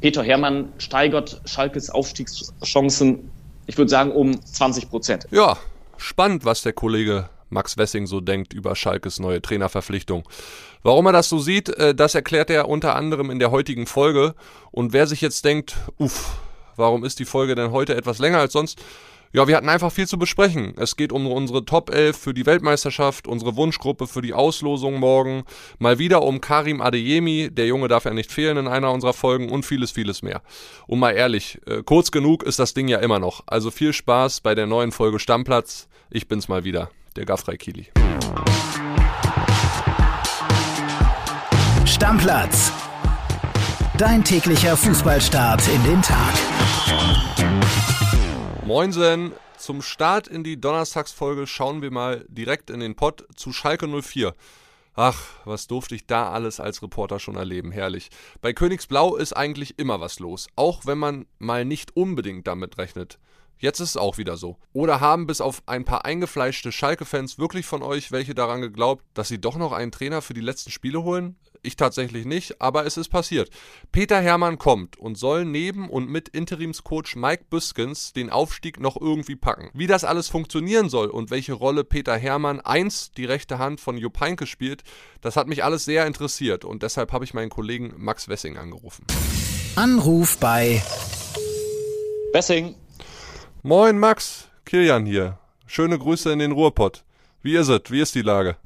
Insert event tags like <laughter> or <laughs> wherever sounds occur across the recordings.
Peter Hermann steigert Schalkes Aufstiegschancen, ich würde sagen, um 20 Prozent. Ja, spannend, was der Kollege Max Wessing so denkt über Schalkes neue Trainerverpflichtung. Warum er das so sieht, äh, das erklärt er unter anderem in der heutigen Folge. Und wer sich jetzt denkt, uff, warum ist die Folge denn heute etwas länger als sonst? Ja, wir hatten einfach viel zu besprechen. Es geht um unsere Top 11 für die Weltmeisterschaft, unsere Wunschgruppe für die Auslosung morgen, mal wieder um Karim Adeyemi, der Junge darf ja nicht fehlen in einer unserer Folgen und vieles, vieles mehr. Und mal ehrlich, äh, kurz genug ist das Ding ja immer noch. Also viel Spaß bei der neuen Folge Stammplatz. Ich bin's mal wieder, der Gaffrey Kili. Stammplatz. Dein täglicher Fußballstart in den Tag. Moinsen, zum Start in die Donnerstagsfolge schauen wir mal direkt in den Pott zu Schalke 04. Ach, was durfte ich da alles als Reporter schon erleben, herrlich. Bei Königsblau ist eigentlich immer was los, auch wenn man mal nicht unbedingt damit rechnet. Jetzt ist es auch wieder so. Oder haben bis auf ein paar eingefleischte Schalke-Fans wirklich von euch welche daran geglaubt, dass sie doch noch einen Trainer für die letzten Spiele holen? Ich tatsächlich nicht, aber es ist passiert. Peter Hermann kommt und soll neben und mit Interimscoach Mike Büskens den Aufstieg noch irgendwie packen. Wie das alles funktionieren soll und welche Rolle Peter Hermann einst die rechte Hand von Jupp Heynckes spielt, das hat mich alles sehr interessiert und deshalb habe ich meinen Kollegen Max Wessing angerufen. Anruf bei Wessing. Moin Max, Kilian hier. Schöne Grüße in den Ruhrpott. Wie ist es? Wie ist die Lage?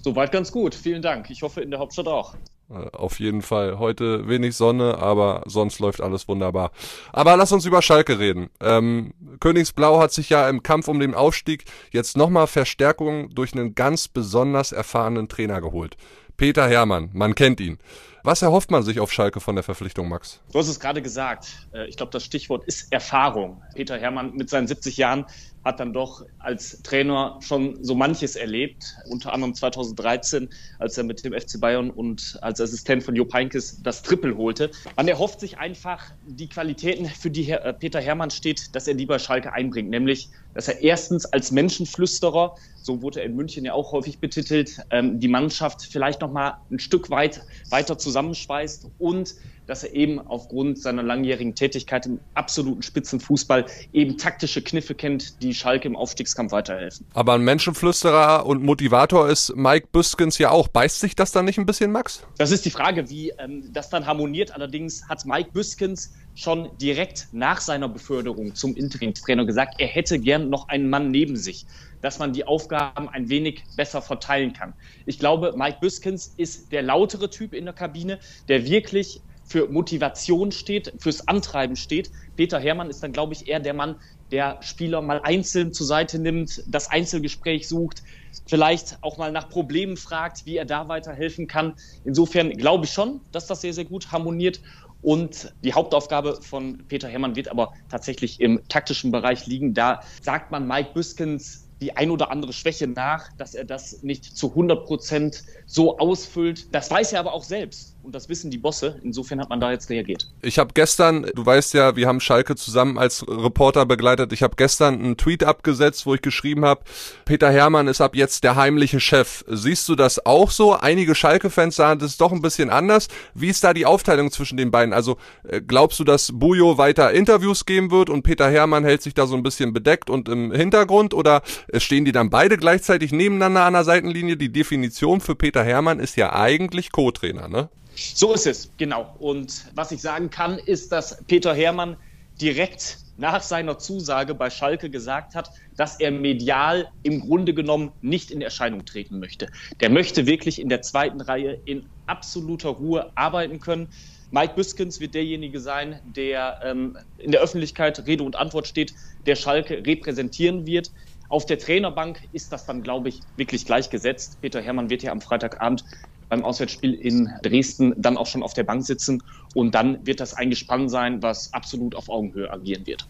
Soweit ganz gut, vielen Dank. Ich hoffe in der Hauptstadt auch. Äh, auf jeden Fall. Heute wenig Sonne, aber sonst läuft alles wunderbar. Aber lass uns über Schalke reden. Ähm, Königsblau hat sich ja im Kampf um den Aufstieg jetzt nochmal Verstärkung durch einen ganz besonders erfahrenen Trainer geholt. Peter Hermann, man kennt ihn. Was erhofft man sich auf Schalke von der Verpflichtung, Max? Du hast es gerade gesagt. Äh, ich glaube, das Stichwort ist Erfahrung. Peter Hermann mit seinen 70 Jahren hat dann doch als Trainer schon so manches erlebt, unter anderem 2013, als er mit dem FC Bayern und als Assistent von Jupp Heynckes das Triple holte. Man erhofft sich einfach die Qualitäten, für die Peter Hermann steht, dass er die bei Schalke einbringt, nämlich, dass er erstens als Menschenflüsterer, so wurde er in München ja auch häufig betitelt, ähm, die Mannschaft vielleicht noch mal ein Stück weit weiter zusammenschweißt und dass er eben aufgrund seiner langjährigen Tätigkeit im absoluten Spitzenfußball eben taktische Kniffe kennt, die Schalke im Aufstiegskampf weiterhelfen. Aber ein Menschenflüsterer und Motivator ist Mike Büskens ja auch. Beißt sich das dann nicht ein bisschen, Max? Das ist die Frage, wie ähm, das dann harmoniert. Allerdings hat Mike Büskens schon direkt nach seiner Beförderung zum Interimstrainer gesagt, er hätte gern noch einen Mann neben sich, dass man die Aufgaben ein wenig besser verteilen kann. Ich glaube, Mike Büskens ist der lautere Typ in der Kabine, der wirklich für Motivation steht, fürs Antreiben steht. Peter Hermann ist dann, glaube ich, eher der Mann, der Spieler mal einzeln zur Seite nimmt, das Einzelgespräch sucht, vielleicht auch mal nach Problemen fragt, wie er da weiterhelfen kann. Insofern glaube ich schon, dass das sehr, sehr gut harmoniert. Und die Hauptaufgabe von Peter Hermann wird aber tatsächlich im taktischen Bereich liegen. Da sagt man Mike Büskens die ein oder andere Schwäche nach, dass er das nicht zu 100 Prozent so ausfüllt. Das weiß er aber auch selbst und das wissen die Bosse. Insofern hat man da jetzt reagiert. Ich habe gestern, du weißt ja, wir haben Schalke zusammen als Reporter begleitet. Ich habe gestern einen Tweet abgesetzt, wo ich geschrieben habe, Peter Hermann ist ab jetzt der heimliche Chef. Siehst du das auch so? Einige Schalke-Fans sagen, das ist doch ein bisschen anders. Wie ist da die Aufteilung zwischen den beiden? Also äh, glaubst du, dass Bujo weiter Interviews geben wird und Peter Hermann hält sich da so ein bisschen bedeckt und im Hintergrund oder äh, stehen die dann beide gleichzeitig nebeneinander an der Seitenlinie? Die Definition für Peter Hermann ist ja eigentlich Co-Trainer, ne? So ist es, genau. Und was ich sagen kann, ist, dass Peter Hermann direkt nach seiner Zusage bei Schalke gesagt hat, dass er medial im Grunde genommen nicht in Erscheinung treten möchte. Der möchte wirklich in der zweiten Reihe in absoluter Ruhe arbeiten können. Mike Büskens wird derjenige sein, der ähm, in der Öffentlichkeit Rede und Antwort steht, der Schalke repräsentieren wird. Auf der Trainerbank ist das dann, glaube ich, wirklich gleichgesetzt. Peter Hermann wird ja am Freitagabend beim Auswärtsspiel in Dresden dann auch schon auf der Bank sitzen und dann wird das ein Gespann sein, was absolut auf Augenhöhe agieren wird.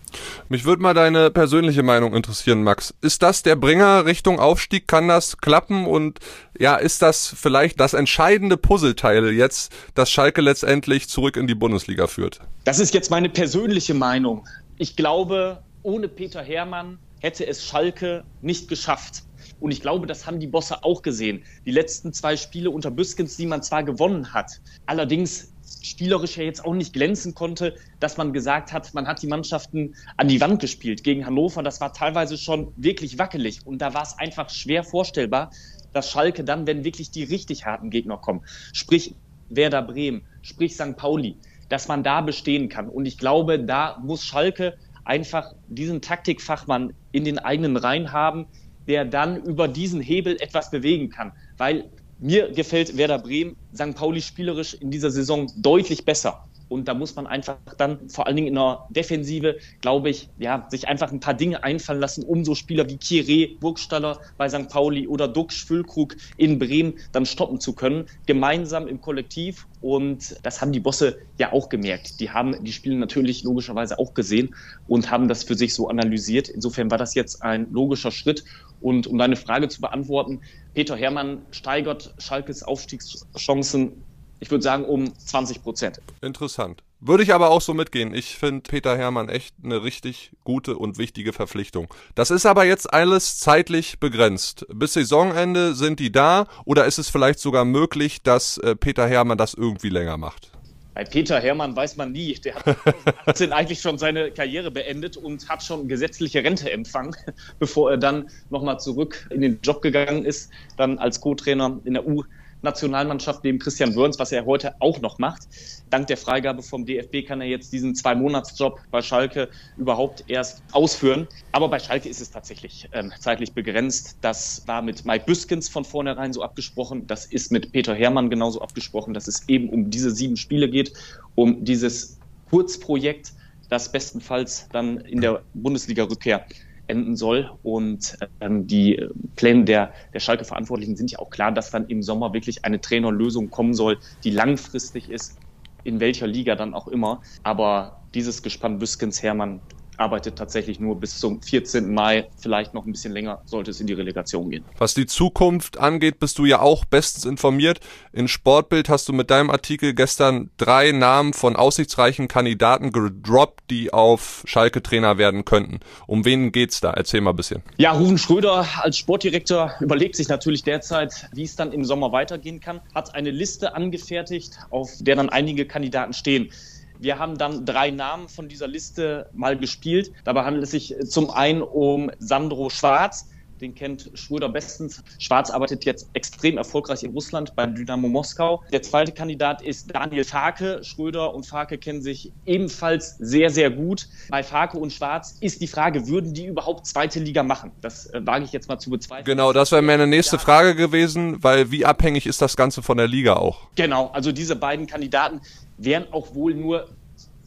Mich würde mal deine persönliche Meinung interessieren, Max. Ist das der Bringer Richtung Aufstieg? Kann das klappen? Und ja, ist das vielleicht das entscheidende Puzzleteil jetzt, das Schalke letztendlich zurück in die Bundesliga führt? Das ist jetzt meine persönliche Meinung. Ich glaube, ohne Peter Hermann hätte es Schalke nicht geschafft. Und ich glaube, das haben die Bosse auch gesehen. Die letzten zwei Spiele unter Büskens, die man zwar gewonnen hat, allerdings spielerisch ja jetzt auch nicht glänzen konnte, dass man gesagt hat, man hat die Mannschaften an die Wand gespielt gegen Hannover. Das war teilweise schon wirklich wackelig und da war es einfach schwer vorstellbar, dass Schalke dann, wenn wirklich die richtig harten Gegner kommen, sprich Werder Bremen, sprich St. Pauli, dass man da bestehen kann. Und ich glaube, da muss Schalke einfach diesen Taktikfachmann in den eigenen Reihen haben, der dann über diesen Hebel etwas bewegen kann. Weil mir gefällt Werder Bremen, St. Pauli spielerisch in dieser Saison deutlich besser. Und da muss man einfach dann vor allen Dingen in der Defensive, glaube ich, ja, sich einfach ein paar Dinge einfallen lassen, um so Spieler wie Kire, Burgstaller bei St. Pauli oder Duxch, Füllkrug in Bremen dann stoppen zu können, gemeinsam im Kollektiv. Und das haben die Bosse ja auch gemerkt. Die haben die Spiele natürlich logischerweise auch gesehen und haben das für sich so analysiert. Insofern war das jetzt ein logischer Schritt. Und um deine Frage zu beantworten, Peter Hermann steigert Schalkes Aufstiegschancen ich würde sagen, um 20 Prozent. Interessant. Würde ich aber auch so mitgehen. Ich finde Peter Hermann echt eine richtig gute und wichtige Verpflichtung. Das ist aber jetzt alles zeitlich begrenzt. Bis Saisonende sind die da oder ist es vielleicht sogar möglich, dass äh, Peter Hermann das irgendwie länger macht? Bei Peter Hermann weiß man nie. Der hat 2018 eigentlich schon seine Karriere beendet und hat schon gesetzliche Rente empfangen, <laughs> bevor er dann nochmal zurück in den Job gegangen ist, dann als Co-Trainer in der U Nationalmannschaft neben Christian Wörns, was er heute auch noch macht. Dank der Freigabe vom DFB kann er jetzt diesen Zwei-Monats-Job bei Schalke überhaupt erst ausführen. Aber bei Schalke ist es tatsächlich ähm, zeitlich begrenzt. Das war mit Mike Büskens von vornherein so abgesprochen. Das ist mit Peter Hermann genauso abgesprochen, dass es eben um diese sieben Spiele geht, um dieses Kurzprojekt, das bestenfalls dann in der Bundesliga-Rückkehr enden soll. Und ähm, die Pläne der, der Schalke-Verantwortlichen sind ja auch klar, dass dann im Sommer wirklich eine Trainerlösung kommen soll, die langfristig ist, in welcher Liga dann auch immer. Aber dieses Gespann Büskens Hermann arbeitet tatsächlich nur bis zum 14. Mai, vielleicht noch ein bisschen länger, sollte es in die Relegation gehen. Was die Zukunft angeht, bist du ja auch bestens informiert. In Sportbild hast du mit deinem Artikel gestern drei Namen von aussichtsreichen Kandidaten gedroppt, die auf Schalke Trainer werden könnten. Um wen geht's da? Erzähl mal ein bisschen. Ja, Ruven Schröder als Sportdirektor überlegt sich natürlich derzeit, wie es dann im Sommer weitergehen kann, hat eine Liste angefertigt, auf der dann einige Kandidaten stehen. Wir haben dann drei Namen von dieser Liste mal gespielt. Dabei handelt es sich zum einen um Sandro Schwarz. Den kennt Schröder bestens. Schwarz arbeitet jetzt extrem erfolgreich in Russland beim Dynamo Moskau. Der zweite Kandidat ist Daniel Farke. Schröder und Farke kennen sich ebenfalls sehr, sehr gut. Bei Farke und Schwarz ist die Frage, würden die überhaupt zweite Liga machen? Das äh, wage ich jetzt mal zu bezweifeln. Genau, das wäre meine nächste. Frage gewesen, weil wie abhängig ist das Ganze von der Liga auch? Genau, also diese beiden Kandidaten wären auch wohl nur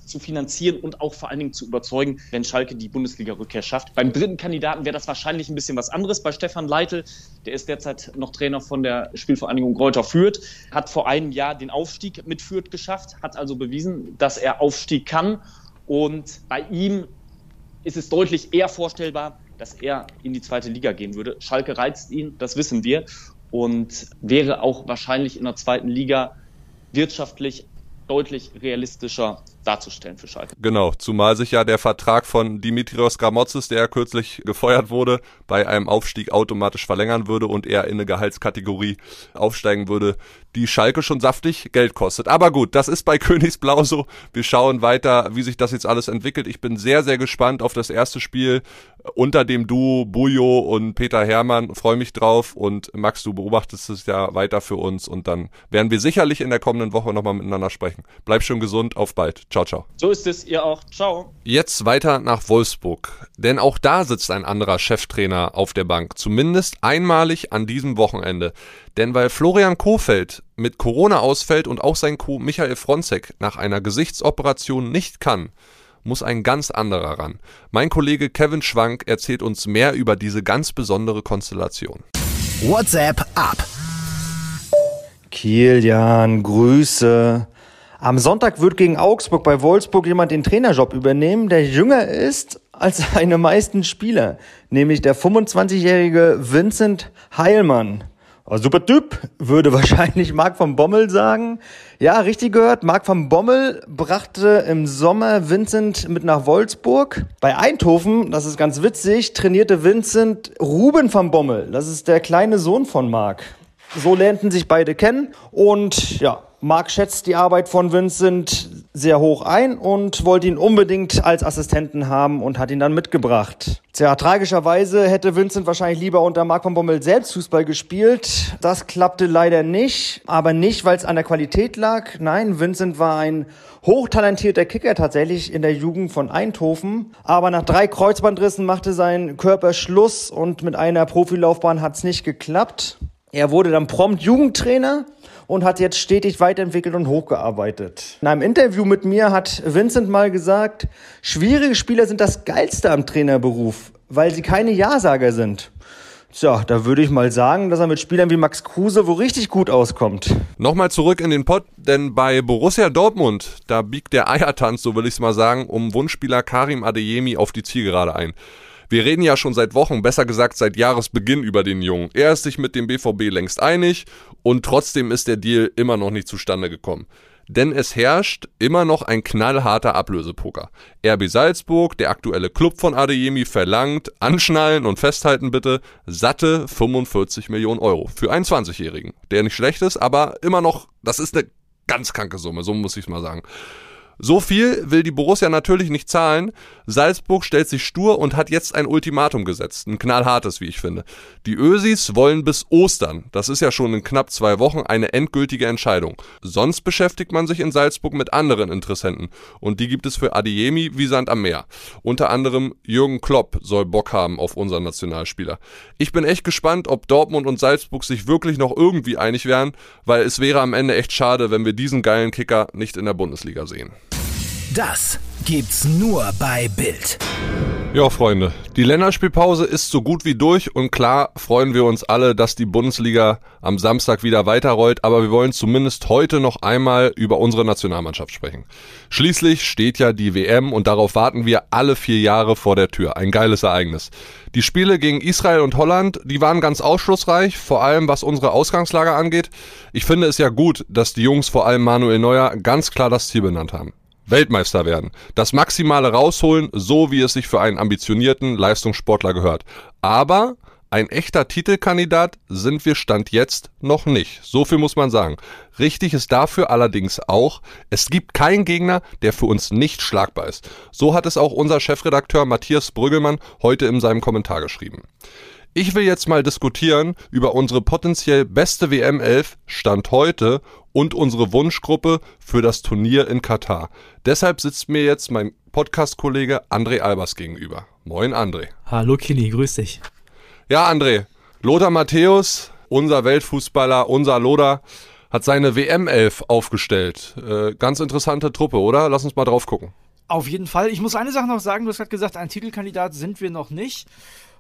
zu finanzieren und auch vor allen Dingen zu überzeugen, wenn Schalke die Bundesliga-Rückkehr schafft. Beim dritten Kandidaten wäre das wahrscheinlich ein bisschen was anderes. Bei Stefan Leitl, der ist derzeit noch Trainer von der Spielvereinigung Greuther Fürth, hat vor einem Jahr den Aufstieg mit Fürth geschafft, hat also bewiesen, dass er Aufstieg kann. Und bei ihm ist es deutlich eher vorstellbar, dass er in die zweite Liga gehen würde. Schalke reizt ihn, das wissen wir. Und wäre auch wahrscheinlich in der zweiten Liga wirtschaftlich deutlich realistischer darzustellen für Schalke. Genau, zumal sich ja der Vertrag von Dimitrios Gramotzes, der kürzlich gefeuert wurde, bei einem Aufstieg automatisch verlängern würde und er in eine Gehaltskategorie aufsteigen würde, die Schalke schon saftig Geld kostet. Aber gut, das ist bei <laughs> Königsblau so. Wir schauen weiter, wie sich das jetzt alles entwickelt. Ich bin sehr, sehr gespannt auf das erste Spiel unter dem Duo Bujo und Peter Hermann. Freue mich drauf und Max, du beobachtest es ja weiter für uns und dann werden wir sicherlich in der kommenden Woche nochmal miteinander sprechen. Bleib schön gesund, auf bald. Ciao, ciao. So ist es, ihr auch. Ciao. Jetzt weiter nach Wolfsburg. Denn auch da sitzt ein anderer Cheftrainer auf der Bank. Zumindest einmalig an diesem Wochenende. Denn weil Florian Kofeld mit Corona ausfällt und auch sein Co. Michael Fronzek nach einer Gesichtsoperation nicht kann, muss ein ganz anderer ran. Mein Kollege Kevin Schwank erzählt uns mehr über diese ganz besondere Konstellation. WhatsApp ab. Kilian, Grüße. Am Sonntag wird gegen Augsburg bei Wolfsburg jemand den Trainerjob übernehmen, der jünger ist als <laughs> seine meisten Spieler, nämlich der 25-jährige Vincent Heilmann. Oh, super Typ, würde <laughs> wahrscheinlich Marc von Bommel sagen. Ja, richtig gehört. Marc von Bommel brachte im Sommer Vincent mit nach Wolfsburg. Bei Eindhoven, das ist ganz witzig, trainierte Vincent Ruben von Bommel. Das ist der kleine Sohn von Marc. So lernten sich beide kennen und ja, Marc schätzt die Arbeit von Vincent sehr hoch ein und wollte ihn unbedingt als Assistenten haben und hat ihn dann mitgebracht. Tja, tragischerweise hätte Vincent wahrscheinlich lieber unter Marc von Bommel selbst Fußball gespielt. Das klappte leider nicht, aber nicht, weil es an der Qualität lag. Nein, Vincent war ein hochtalentierter Kicker tatsächlich in der Jugend von Eindhoven. Aber nach drei Kreuzbandrissen machte sein Körper Schluss und mit einer Profilaufbahn hat es nicht geklappt. Er wurde dann prompt Jugendtrainer und hat jetzt stetig weiterentwickelt und hochgearbeitet. In einem Interview mit mir hat Vincent mal gesagt, schwierige Spieler sind das Geilste am Trainerberuf, weil sie keine Ja-Sager sind. Tja, da würde ich mal sagen, dass er mit Spielern wie Max Kruse wo richtig gut auskommt. Nochmal zurück in den Pott, denn bei Borussia Dortmund, da biegt der Eiertanz, so will ich es mal sagen, um Wunschspieler Karim Adeyemi auf die Zielgerade ein. Wir reden ja schon seit Wochen, besser gesagt seit Jahresbeginn über den Jungen. Er ist sich mit dem BVB längst einig und trotzdem ist der Deal immer noch nicht zustande gekommen. Denn es herrscht immer noch ein knallharter Ablösepoker. RB Salzburg, der aktuelle Club von Adeyemi, verlangt, anschnallen und festhalten bitte, satte 45 Millionen Euro für einen 20-Jährigen. Der nicht schlecht ist, aber immer noch, das ist eine ganz kranke Summe, so muss ich es mal sagen. So viel will die Borussia natürlich nicht zahlen. Salzburg stellt sich stur und hat jetzt ein Ultimatum gesetzt. Ein knallhartes, wie ich finde. Die Ösis wollen bis Ostern, das ist ja schon in knapp zwei Wochen, eine endgültige Entscheidung. Sonst beschäftigt man sich in Salzburg mit anderen Interessenten. Und die gibt es für Adiemi wie Sand am Meer. Unter anderem Jürgen Klopp soll Bock haben auf unseren Nationalspieler. Ich bin echt gespannt, ob Dortmund und Salzburg sich wirklich noch irgendwie einig wären, weil es wäre am Ende echt schade, wenn wir diesen geilen Kicker nicht in der Bundesliga sehen. Das gibt's nur bei Bild. Ja, Freunde, die Länderspielpause ist so gut wie durch und klar freuen wir uns alle, dass die Bundesliga am Samstag wieder weiterrollt, aber wir wollen zumindest heute noch einmal über unsere Nationalmannschaft sprechen. Schließlich steht ja die WM und darauf warten wir alle vier Jahre vor der Tür. Ein geiles Ereignis. Die Spiele gegen Israel und Holland, die waren ganz ausschlussreich, vor allem was unsere Ausgangslage angeht. Ich finde es ja gut, dass die Jungs, vor allem Manuel Neuer, ganz klar das Ziel benannt haben. Weltmeister werden. Das Maximale rausholen, so wie es sich für einen ambitionierten Leistungssportler gehört. Aber ein echter Titelkandidat sind wir Stand jetzt noch nicht. So viel muss man sagen. Richtig ist dafür allerdings auch, es gibt keinen Gegner, der für uns nicht schlagbar ist. So hat es auch unser Chefredakteur Matthias Brüggelmann heute in seinem Kommentar geschrieben. Ich will jetzt mal diskutieren über unsere potenziell beste WM 11 Stand heute und unsere Wunschgruppe für das Turnier in Katar. Deshalb sitzt mir jetzt mein Podcast-Kollege André Albers gegenüber. Moin André. Hallo Kini, grüß dich. Ja André, Lothar Matthäus, unser Weltfußballer, unser Lothar, hat seine WM-11 aufgestellt. Äh, ganz interessante Truppe, oder? Lass uns mal drauf gucken. Auf jeden Fall. Ich muss eine Sache noch sagen, du hast gerade gesagt, ein Titelkandidat sind wir noch nicht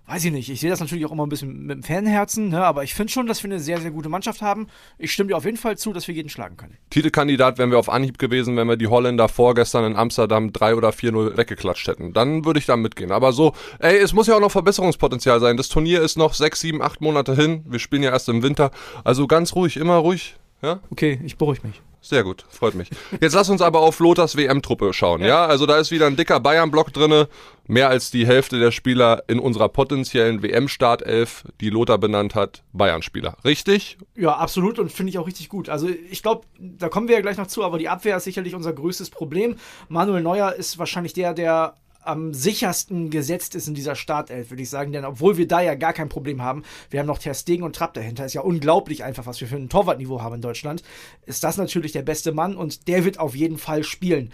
weiß ich nicht, ich sehe das natürlich auch immer ein bisschen mit dem Fanherzen, ne, aber ich finde schon, dass wir eine sehr, sehr gute Mannschaft haben. Ich stimme dir auf jeden Fall zu, dass wir jeden schlagen können. Titelkandidat wären wir auf Anhieb gewesen, wenn wir die Holländer vorgestern in Amsterdam 3 oder 4-0 weggeklatscht hätten. Dann würde ich da mitgehen. Aber so, ey, es muss ja auch noch Verbesserungspotenzial sein. Das Turnier ist noch 6, 7, 8 Monate hin. Wir spielen ja erst im Winter. Also ganz ruhig, immer ruhig. Ja? Okay, ich beruhige mich. Sehr gut, freut mich. Jetzt lass uns aber auf Lothars WM-Truppe schauen, ja. ja? Also da ist wieder ein dicker Bayern-Block drinne. Mehr als die Hälfte der Spieler in unserer potenziellen WM-Startelf, die Lothar benannt hat, Bayern-Spieler. Richtig? Ja, absolut und finde ich auch richtig gut. Also ich glaube, da kommen wir ja gleich noch zu, aber die Abwehr ist sicherlich unser größtes Problem. Manuel Neuer ist wahrscheinlich der, der am sichersten gesetzt ist in dieser Startelf, würde ich sagen. Denn obwohl wir da ja gar kein Problem haben, wir haben noch Ter Stegen und Trapp dahinter. Ist ja unglaublich einfach, was wir für ein Torwartniveau haben in Deutschland. Ist das natürlich der beste Mann und der wird auf jeden Fall spielen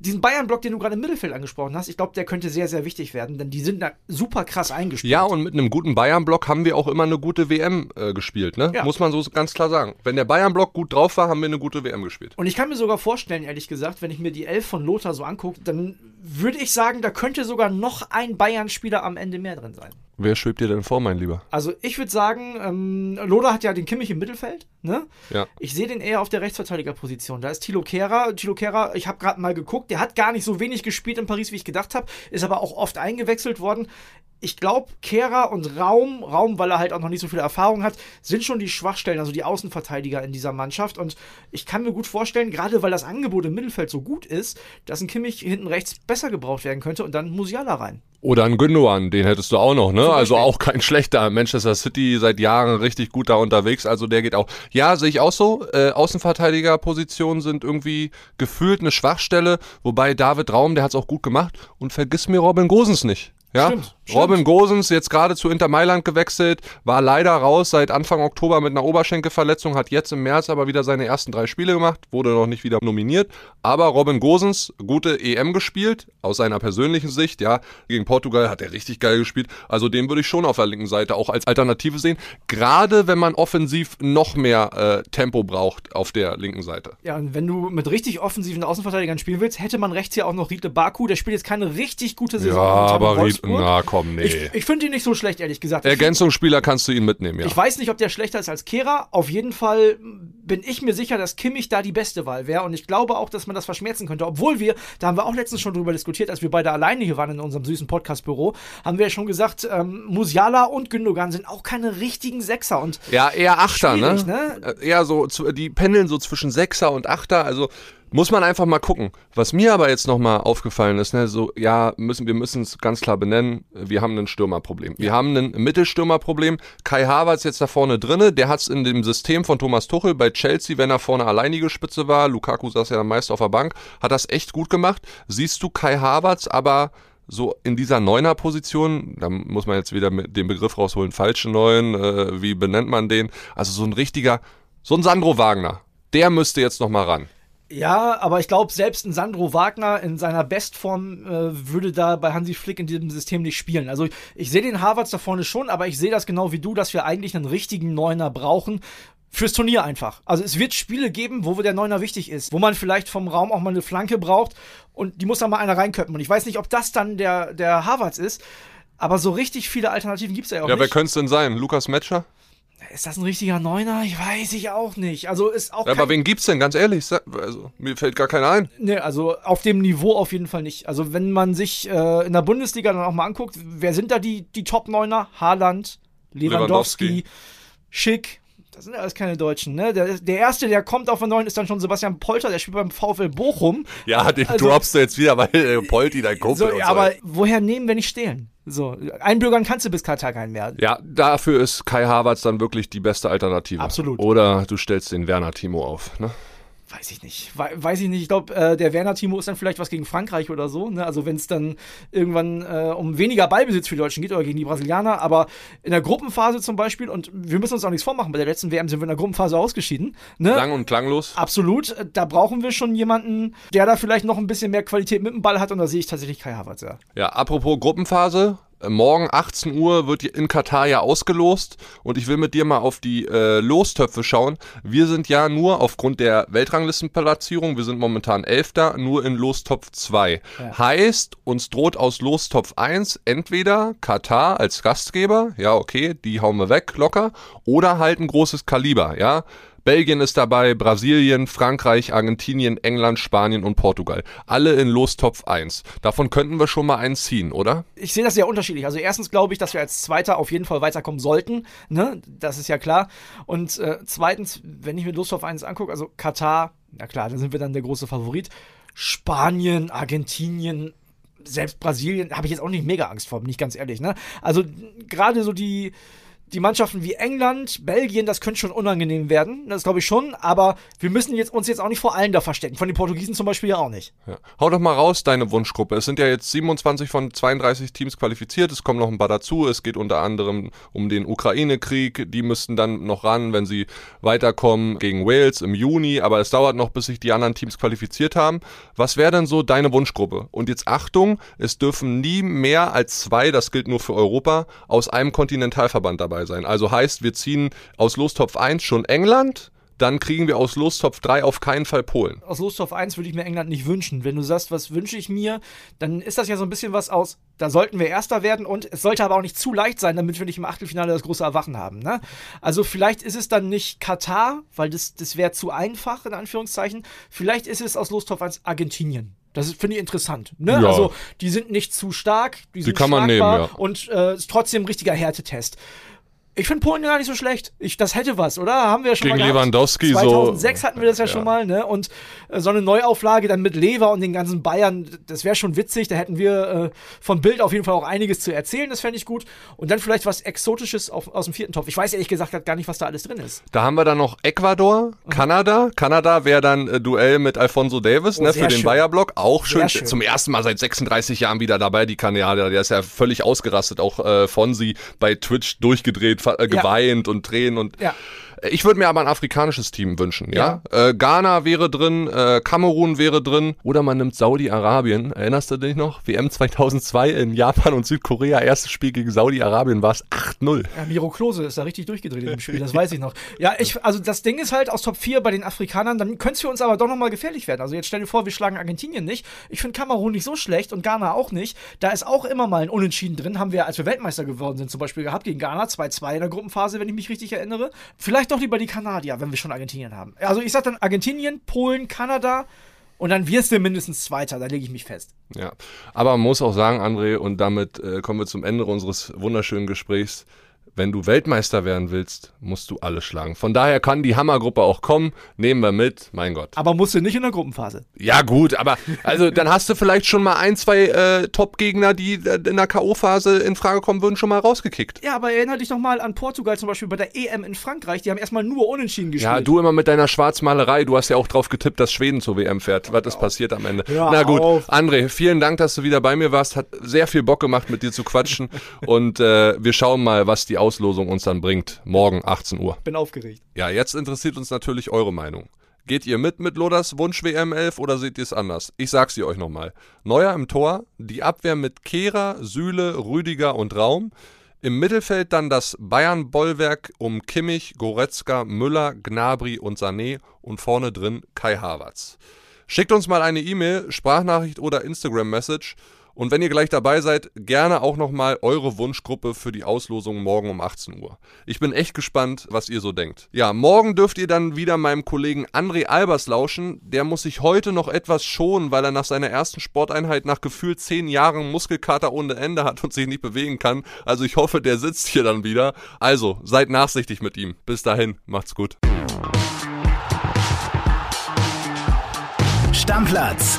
diesen Bayern-Block, den du gerade im Mittelfeld angesprochen hast, ich glaube, der könnte sehr, sehr wichtig werden, denn die sind da super krass eingespielt. Ja, und mit einem guten Bayern-Block haben wir auch immer eine gute WM äh, gespielt, ne? Ja. Muss man so ganz klar sagen. Wenn der Bayern-Block gut drauf war, haben wir eine gute WM gespielt. Und ich kann mir sogar vorstellen, ehrlich gesagt, wenn ich mir die Elf von Lothar so angucke, dann würde ich sagen, da könnte sogar noch ein Bayern-Spieler am Ende mehr drin sein. Wer schwebt dir denn vor, mein Lieber? Also ich würde sagen, ähm, Loda hat ja den Kimmich im Mittelfeld. Ne? Ja. Ich sehe den eher auf der Rechtsverteidigerposition. Da ist Thilo Kehrer. Thilo Kehrer, ich habe gerade mal geguckt, der hat gar nicht so wenig gespielt in Paris, wie ich gedacht habe, ist aber auch oft eingewechselt worden ich glaube, Kehrer und Raum, Raum, weil er halt auch noch nicht so viel Erfahrung hat, sind schon die Schwachstellen, also die Außenverteidiger in dieser Mannschaft. Und ich kann mir gut vorstellen, gerade weil das Angebot im Mittelfeld so gut ist, dass ein Kimmich hinten rechts besser gebraucht werden könnte und dann Musiala rein. Oder ein Gündogan, den hättest du auch noch, ne? Also auch kein schlechter. Manchester City seit Jahren richtig gut da unterwegs, also der geht auch. Ja, sehe ich auch so. Äh, Außenverteidigerpositionen sind irgendwie gefühlt eine Schwachstelle, wobei David Raum, der hat es auch gut gemacht. Und vergiss mir Robin Gosens nicht. Ja, Stimmt, Robin Gosens jetzt gerade zu Inter Mailand gewechselt, war leider raus seit Anfang Oktober mit einer Oberschenkelverletzung, hat jetzt im März aber wieder seine ersten drei Spiele gemacht, wurde noch nicht wieder nominiert. Aber Robin Gosens, gute EM gespielt, aus seiner persönlichen Sicht, ja, gegen Portugal hat er richtig geil gespielt. Also den würde ich schon auf der linken Seite auch als Alternative sehen. Gerade wenn man offensiv noch mehr äh, Tempo braucht auf der linken Seite. Ja, und wenn du mit richtig offensiven Außenverteidigern spielen willst, hätte man rechts hier auch noch Riedle Baku, der spielt jetzt keine richtig gute Saison. Ja, aber in Ried, Wolfsburg. na komm, nee. Ich, ich finde ihn nicht so schlecht, ehrlich gesagt. Ergänzungsspieler kannst du ihn mitnehmen, ja. Ich weiß nicht, ob der schlechter ist als Kehra. Auf jeden Fall bin ich mir sicher, dass Kimmich da die beste Wahl wäre. Und ich glaube auch, dass man das verschmerzen könnte. Obwohl wir, da haben wir auch letztens schon drüber diskutiert, als wir beide alleine hier waren in unserem süßen Podcast-Büro, haben wir ja schon gesagt, ähm, Musiala und Gündogan sind auch keine richtigen Sechser. Und Ja, eher Achter, ne? Ne? Äh, Eher so, die pendeln so zwischen Sechser und Achter, also muss man einfach mal gucken. Was mir aber jetzt nochmal aufgefallen ist, ne, so, ja, müssen, wir müssen es ganz klar benennen, wir haben ein Stürmerproblem. Wir haben ein Mittelstürmerproblem. Kai Havertz jetzt da vorne drinne, der hat es in dem System von Thomas Tuchel bei Chelsea, wenn er vorne alleinige Spitze war, Lukaku saß ja dann meist auf der Bank, hat das echt gut gemacht. Siehst du Kai Havertz aber so in dieser Neuner-Position, da muss man jetzt wieder mit den Begriff rausholen, falsche Neun, äh, wie benennt man den? Also so ein richtiger, so ein Sandro Wagner, der müsste jetzt nochmal ran. Ja, aber ich glaube, selbst ein Sandro Wagner in seiner Bestform äh, würde da bei Hansi Flick in diesem System nicht spielen. Also ich sehe den Harvards da vorne schon, aber ich sehe das genau wie du, dass wir eigentlich einen richtigen Neuner brauchen. Fürs Turnier einfach. Also es wird Spiele geben, wo der Neuner wichtig ist, wo man vielleicht vom Raum auch mal eine Flanke braucht und die muss dann mal einer reinköppen. Und ich weiß nicht, ob das dann der, der Harvards ist, aber so richtig viele Alternativen gibt es ja auch Ja, wer nicht. könnte es denn sein? Lukas Metscher? Ist das ein richtiger Neuner? Ich weiß ich auch nicht. Also ist auch Ja, aber wen gibt's denn? Ganz ehrlich, also, mir fällt gar keiner ein. Nee, also auf dem Niveau auf jeden Fall nicht. Also wenn man sich äh, in der Bundesliga dann auch mal anguckt, wer sind da die, die Top-Neuner? Haaland, Lewandowski, Lewandowski. Schick. Das sind ja alles keine Deutschen, ne? Der, der erste, der kommt auf der Neuen, ist dann schon Sebastian Polter, der spielt beim VfL Bochum. Ja, den Also- droppst du jetzt wieder, weil äh, Polti dein Kumpel So, ja, so. aber woher nehmen, wenn nicht stehlen? So, einbürgern kannst du bis Katar keinen mehr. Ja, dafür ist Kai Havertz dann wirklich die beste Alternative. Absolut. Oder du stellst den Werner Timo auf. Ne? Weiß ich nicht. We weiß ich nicht. Ich glaube, äh, der Werner-Timo ist dann vielleicht was gegen Frankreich oder so. Ne? Also wenn es dann irgendwann äh, um weniger Ballbesitz für die Deutschen geht oder gegen die Brasilianer. Aber in der Gruppenphase zum Beispiel, und wir müssen uns auch nichts vormachen, bei der letzten WM sind wir in der Gruppenphase ausgeschieden. Ne? Lang und klanglos. Absolut. Äh, Da brauchen wir schon jemanden, der da vielleicht noch ein bisschen mehr Qualität mit dem Ball hat. Und da sehe ich tatsächlich Kai Havertz, ja. Ja, apropos Gruppenphase. Äh, Morgen 18 Uhr wird in Katar ja ausgelost und ich will mit dir mal auf die äh, Lostöpfe schauen. Wir sind ja nur aufgrund der Weltranglistenplatzierung, wir sind momentan Elfter, nur in Lostopf 2. Heißt, uns droht aus Lostopf 1 entweder Katar als Gastgeber, ja okay, die hauen wir weg locker, oder halt ein großes Kaliber, ja. Belgien ist dabei, Brasilien, Frankreich, Argentinien, England, Spanien und Portugal. Alle in Lostopf 1. Davon könnten wir schon mal einen ziehen, oder? ich sehe das sehr unterschiedlich. Also erstens glaube ich, dass wir als Zweiter auf jeden Fall weiterkommen sollten. Ne? Das ist ja klar. Und äh, zweitens, wenn ich mir auf eins angucke, also Katar, na klar, da sind wir dann der große Favorit. Spanien, Argentinien, selbst Brasilien, habe ich jetzt auch nicht mega Angst vor, bin ich ganz ehrlich. Ne? Also gerade so die die Mannschaften wie England, Belgien, das könnte schon unangenehm werden. Das glaube ich schon. Aber wir müssen jetzt, uns jetzt auch nicht vor allen da verstecken. Von den Portugiesen zum Beispiel ja auch nicht. Ja. Hau doch mal raus, deine Wunschgruppe. Es sind ja jetzt 27 von 32 Teams qualifiziert. Es kommen noch ein paar dazu. Es geht unter anderem um den Ukraine-Krieg. Die müssten dann noch ran, wenn sie weiterkommen gegen Wales im Juni. Aber es dauert noch, bis sich die anderen Teams qualifiziert haben. Was wäre denn so deine Wunschgruppe? Und jetzt Achtung, es dürfen nie mehr als zwei, das gilt nur für Europa, aus einem Kontinentalverband dabei sein. Also heißt, wir ziehen aus Lostopf 1 schon England. Dann kriegen wir aus Lostopf 3 auf keinen Fall Polen. aus Lostopf 1 würde ich mir England nicht wünschen. Wenn du sagst, was wünsche ich mir, dann ist das ja so ein bisschen was aus, da sollten wir Erster werden und es sollte aber auch nicht zu leicht sein, damit wir nicht im Achtelfinale das große Erwachen haben. Ne? Also vielleicht ist es dann nicht Katar, weil das, das wäre zu einfach, in Anführungszeichen. Vielleicht ist es aus Lostopf 1 Argentinien. Das finde ich interessant. Ne? Ja. Also, die sind nicht zu stark, die, sind kann man nehmen, ja. und äh, ist trotzdem ein richtiger Härtetest. Ich finde Polen gar nicht so schlecht. Ich, das hätte was, oder? Haben wir ja schon Gegen mal gehabt. Lewandowski so- 2006 hatten wir das ja, Ja. schon mal, ne? Und äh, so eine Neuauflage dann mit Lever und den ganzen Bayern, das wäre schon witzig. Da hätten wir äh, vom Bild auf jeden Fall auch einiges zu erzählen. Das fände ich gut. Und dann vielleicht was Exotisches auf, aus dem vierten Topf. Ich weiß ehrlich gesagt gar nicht, was da alles drin ist. Da haben wir dann noch Ecuador, Kanada. Kanada wäre dann äh, Duell mit Alfonso Davis Oh, ne, für den. Bayer-Block. Auch schön, schön. Zum ersten Mal seit 36 Jahren wieder dabei, die Kanadier. Der ist ja völlig ausgerastet. Auch äh, Fonsi bei Twitch durchgedreht, äh, Ja. geweint und Tränen. Und Ja. Ich würde mir aber ein afrikanisches Team wünschen, ja. Äh, Ghana wäre drin, äh, Kamerun wäre drin oder man nimmt Saudi-Arabien. Erinnerst du dich noch? WM 2002 in Japan und Südkorea, erstes Spiel gegen Saudi-Arabien war es 8-0. Ja, Miro Klose ist da richtig durchgedreht dem Spiel, das weiß ich noch. Ja, ich, also das Ding ist halt aus Top 4 bei den Afrikanern, dann könnte es für uns aber doch nochmal gefährlich werden. Also jetzt stell dir vor, wir schlagen Argentinien nicht. Ich finde Kamerun nicht so schlecht und Ghana auch nicht. Da ist auch immer mal ein Unentschieden drin. Haben wir, als wir Weltmeister geworden sind, zum Beispiel gehabt gegen Ghana, 2-2 in der Gruppenphase, wenn ich mich richtig erinnere. Vielleicht doch lieber die Kanadier, wenn wir schon Argentinien haben. Also ich sag dann Argentinien, Polen, Kanada und dann wirst du mindestens Zweiter, da lege ich mich fest. Ja, aber man muss auch sagen, André, und damit äh, kommen wir zum Ende unseres wunderschönen Gesprächs. Wenn du Weltmeister werden willst, musst du alle schlagen. Von daher kann die Hammergruppe auch kommen. Nehmen wir mit. Mein Gott. Aber musst du nicht in der Gruppenphase. Ja, gut, aber also dann hast du vielleicht schon mal ein, zwei äh, Top-Gegner, die äh, in der K.O.-Phase in Frage kommen würden, schon mal rausgekickt. Ja, aber erinnere dich doch mal an Portugal zum Beispiel bei der EM in Frankreich. Die haben erstmal nur unentschieden gespielt. Ja, du immer mit deiner Schwarzmalerei. Du hast ja auch drauf getippt, dass Schweden zur WM fährt. Was ist passiert am Ende? Hör Na gut, auf. André, vielen Dank, dass du wieder bei mir warst. Hat sehr viel Bock gemacht, mit dir zu quatschen. <laughs> Und äh, wir schauen mal, was die Auslosung uns dann bringt. Morgen, 18 Uhr. Bin aufgeregt. Ja, jetzt interessiert uns natürlich eure Meinung. Geht ihr mit mit Loders Wunsch WM 11 oder seht ihr es anders? Ich sag's ihr euch nochmal. Neuer im Tor, die Abwehr mit Kehrer, Süle, Rüdiger und Raum. Im Mittelfeld dann das Bayern-Bollwerk um Kimmich, Goretzka, Müller, Gnabry und Sané und vorne drin Kai Havertz. Schickt uns mal eine E-Mail, Sprachnachricht oder Instagram-Message. Und wenn ihr gleich dabei seid, gerne auch nochmal eure Wunschgruppe für die Auslosung morgen um 18 Uhr. Ich bin echt gespannt, was ihr so denkt. Ja, morgen dürft ihr dann wieder meinem Kollegen André Albers lauschen. Der muss sich heute noch etwas schonen, weil er nach seiner ersten Sporteinheit nach gefühlt 10 Jahren Muskelkater ohne Ende hat und sich nicht bewegen kann. Also ich hoffe, der sitzt hier dann wieder. Also, seid nachsichtig mit ihm. Bis dahin, macht's gut. Stammplatz.